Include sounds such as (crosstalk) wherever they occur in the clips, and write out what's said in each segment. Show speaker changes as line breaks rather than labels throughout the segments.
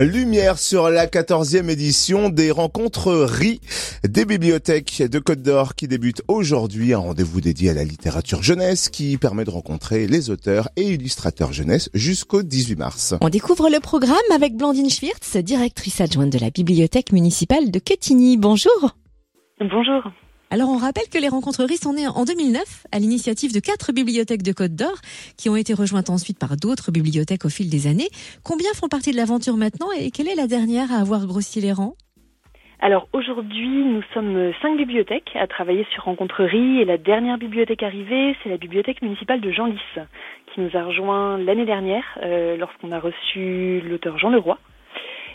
Lumière sur la 14e édition des rencontreries des bibliothèques de Côte d'Or qui débute aujourd'hui. Un rendez-vous dédié à la littérature jeunesse qui permet de rencontrer les auteurs et illustrateurs jeunesse jusqu'au 18 mars.
On découvre le programme avec Blandine Schwirtz, directrice adjointe de la bibliothèque municipale de Quetigny. Bonjour.
Bonjour.
Alors on rappelle que les rencontreries sont nées en 2009 à l'initiative de quatre bibliothèques de Côte d'Or qui ont été rejointes ensuite par d'autres bibliothèques au fil des années. Combien font partie de l'aventure maintenant et quelle est la dernière à avoir grossi les rangs?
Alors aujourd'hui, nous sommes cinq bibliothèques à travailler sur rencontreries et la dernière bibliothèque arrivée, c'est la bibliothèque municipale de Genlis qui nous a rejoint l'année dernière euh, lorsqu'on a reçu l'auteur Jean Leroy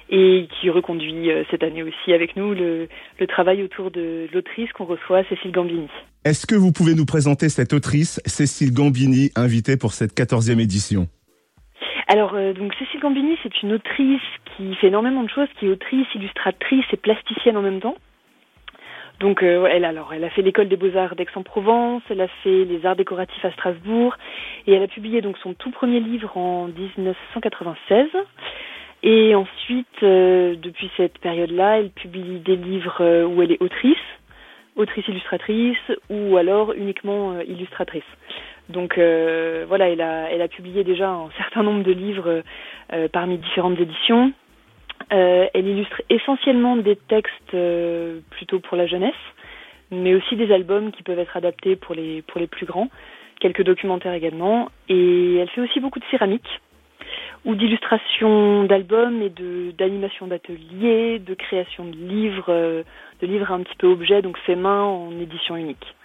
et qui reconduit euh, cette année aussi avec nous le, travail autour de l'autrice qu'on reçoit, Cécile Gambini.
Est-ce que vous pouvez nous présenter cette autrice, Cécile Gambini, invitée pour cette 14e édition?
Alors, euh, donc Cécile Gambini, c'est une autrice qui fait énormément de choses, qui est autrice, illustratrice et plasticienne en même temps. Donc, euh, elle, alors, elle a fait l'école des beaux-arts d'Aix-en-Provence, elle a fait les arts décoratifs à Strasbourg, et elle a publié donc son tout premier livre en 1996. Et ensuite, euh, depuis cette période-là, elle publie des livres euh, où elle est autrice, autrice illustratrice, ou alors uniquement euh, illustratrice. Donc voilà, elle a, elle a publié déjà un (laughs) certain nombre de livres parmi différentes éditions. elle illustre essentiellement des textes plutôt pour la jeunesse, mais aussi des albums qui peuvent être adaptés pour les, pour les plus grands, quelques documentaires également. Et elle fait aussi beaucoup de céramique ou d'illustration d'albums et de d'animation d'ateliers, de création de livres, euh, de livres un petit peu objets, donc fait main en édition unique.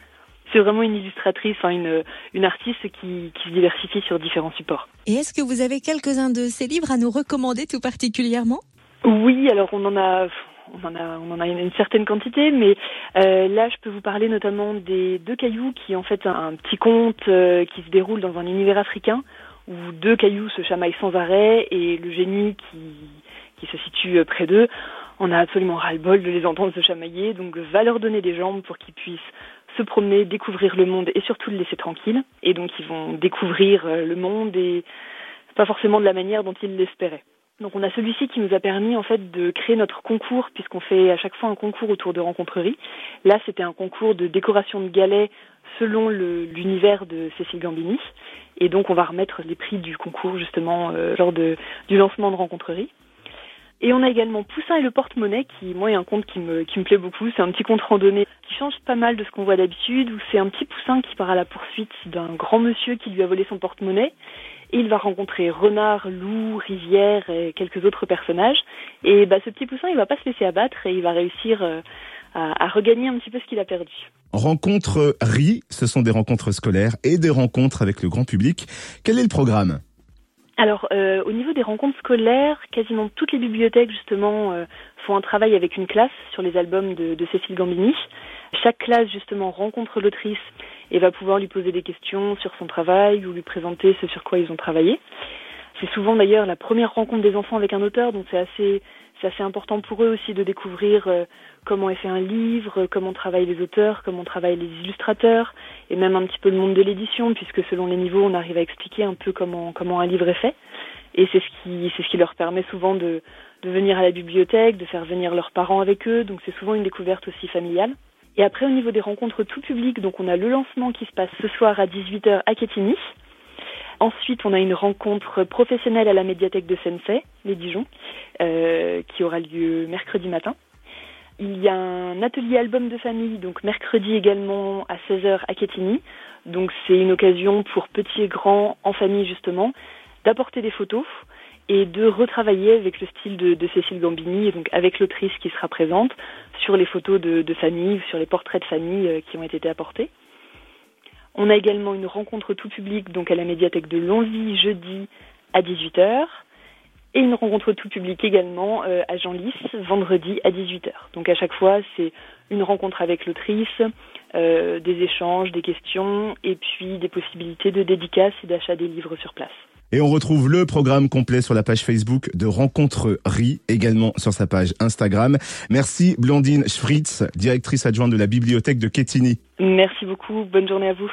C'est vraiment une illustratrice, hein, une, une artiste qui, qui se diversifie sur différents supports.
Et est-ce que vous avez quelques-uns de ces livres à nous recommander tout particulièrement?
Oui, alors on en a on en a, on en a une, certaine quantité, mais euh, là, je peux vous parler notamment des deux cailloux qui, en fait, un, un petit conte euh, qui se déroule dans un univers africain où deux cailloux se chamaillent sans arrêt et le génie qui, qui se situe près d'eux en a absolument ras-le-bol de les entendre se chamailler, donc va leur donner des jambes pour qu'ils puissent se promener, découvrir le monde et surtout le laisser tranquille. Et donc ils vont découvrir euh, le monde et pas forcément de la manière dont ils l'espéraient. Donc on a celui-ci qui nous a permis en fait de créer notre concours puisqu'on fait à chaque fois un concours autour de rencontreries. Là c'était un concours de décoration de galets selon l'univers de Cécile Gambini et donc on va remettre les prix du concours justement euh, lors de, du lancement de rencontreries. Et on a également Poussin et le porte-monnaie, qui, moi, est un conte qui me, qui me plaît beaucoup. C'est un petit conte randonnée qui change pas mal de ce qu'on voit d'habitude, où c'est un petit poussin qui part à la poursuite d'un grand monsieur qui lui a volé son porte-monnaie. Et il va rencontrer renard, loup, rivière et quelques autres personnages. Et bah, ce petit poussin, il va pas se laisser abattre et il va réussir euh, à, à, regagner un petit peu ce qu'il a perdu.
Rencontres RI, ce sont des rencontres scolaires et des rencontres avec le grand public. Quel est le programme?
Alors, euh, au niveau des rencontres scolaires, quasiment toutes les bibliothèques, justement, euh, font un travail avec une classe sur les albums de, de Cécile Gambini. Chaque classe, justement, rencontre l'autrice et va pouvoir lui poser des questions sur son travail ou lui présenter ce sur quoi ils ont travaillé. C'est souvent d'ailleurs la première rencontre des enfants avec un auteur, donc c'est assez c'est assez important pour eux aussi de découvrir euh, comment est fait un livre, comment travaillent les auteurs, comment travaillent les illustrateurs, et même un petit peu le monde de l'édition, puisque selon les niveaux, on arrive à expliquer un peu comment comment un livre est fait. Et c'est ce qui c'est ce qui leur permet souvent de de venir à la bibliothèque, de faire venir leurs parents avec eux, donc c'est souvent une découverte aussi familiale. Et après, au niveau des rencontres tout public, donc on a le lancement qui se passe ce soir à 18h à Quetigny. Ensuite, on a une rencontre professionnelle à la médiathèque de Sensei, les Dijon, euh, qui aura lieu mercredi matin. Il y a un atelier album de famille, donc mercredi également à 16h à Quetigny. Donc c'est une occasion pour petits et grands en famille justement d'apporter des photos et de retravailler avec le style de, Cécile Gambini, donc avec l'autrice qui sera présente sur les photos de, de famille, sur les portraits de famille euh, qui ont été apportés. On a également une rencontre tout public donc à la médiathèque de Longwy jeudi à 18h et une rencontre tout public également euh, à Genlis vendredi à 18h. Donc à chaque fois, c'est une rencontre avec l'autrice, euh, des échanges, des questions et puis des possibilités de dédicaces et d'achat des livres sur place.
Et on retrouve le programme complet sur la page Facebook de Rencontrerie, également sur sa page Instagram. Merci Blandine Schfritz, directrice adjointe de la bibliothèque de Quetigny.
Merci beaucoup, bonne journée à vous.